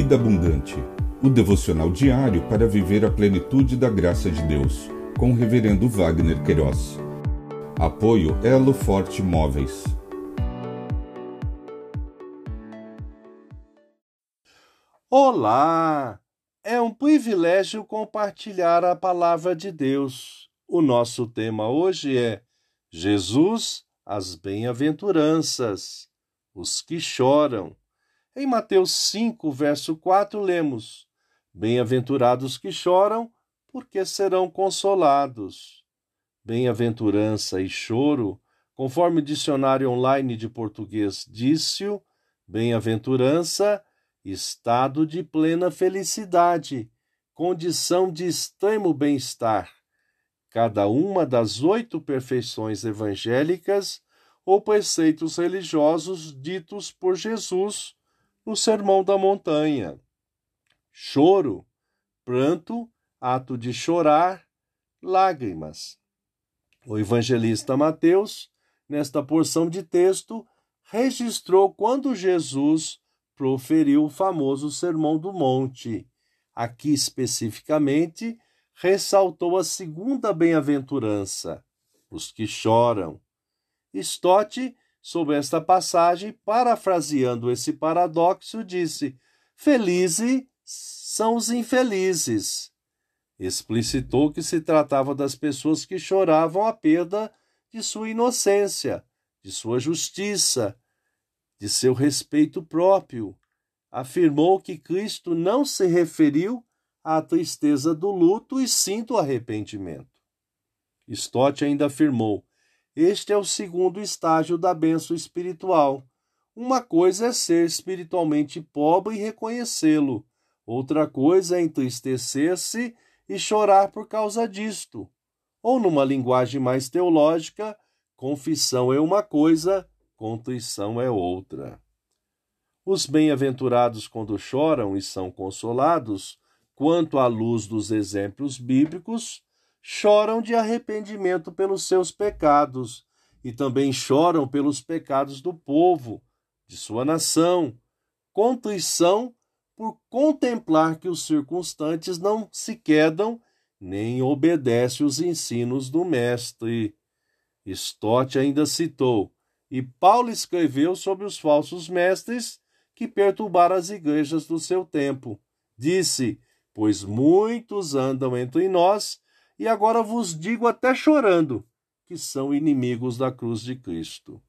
Vida Abundante, o devocional diário para viver a plenitude da graça de Deus, com o Reverendo Wagner Queiroz. Apoio Elo Forte Móveis. Olá! É um privilégio compartilhar a palavra de Deus. O nosso tema hoje é Jesus, as bem-aventuranças, os que choram. Em Mateus 5, verso 4, lemos: Bem-aventurados que choram, porque serão consolados. Bem-aventurança e choro, conforme o dicionário online de português disse-o, bem-aventurança, estado de plena felicidade, condição de extremo bem-estar. Cada uma das oito perfeições evangélicas ou preceitos religiosos ditos por Jesus no Sermão da Montanha. Choro, pranto, ato de chorar, lágrimas. O evangelista Mateus, nesta porção de texto, registrou quando Jesus proferiu o famoso Sermão do Monte. Aqui especificamente, ressaltou a segunda bem-aventurança, os que choram. Stott sobre esta passagem, parafraseando esse paradoxo, disse: Felizes são os infelizes. Explicitou que se tratava das pessoas que choravam a perda de sua inocência, de sua justiça, de seu respeito próprio. Afirmou que Cristo não se referiu à tristeza do luto e sim do arrependimento. Stott ainda afirmou: este é o segundo estágio da bênção espiritual. Uma coisa é ser espiritualmente pobre e reconhecê-lo, outra coisa é entristecer-se e chorar por causa disto. Ou, numa linguagem mais teológica, confissão é uma coisa, contrição é outra. Os bem-aventurados, quando choram e são consolados, quanto à luz dos exemplos bíblicos, choram de arrependimento pelos seus pecados e também choram pelos pecados do povo, de sua nação, contrição por contemplar que os circunstantes não se quedam nem obedecem os ensinos do Mestre. Stott ainda citou, e Paulo escreveu sobre os falsos mestres que perturbaram as igrejas do seu tempo. Disse: Pois muitos andam entre nós e agora vos digo até chorando, que são inimigos da cruz de Cristo.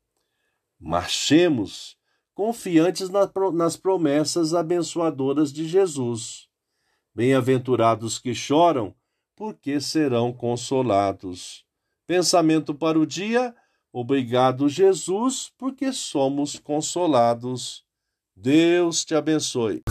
Marchemos confiantes nas promessas abençoadoras de Jesus. Bem-aventurados que choram, porque serão consolados. Pensamento para o dia. Obrigado, Jesus, porque somos consolados. Deus te abençoe.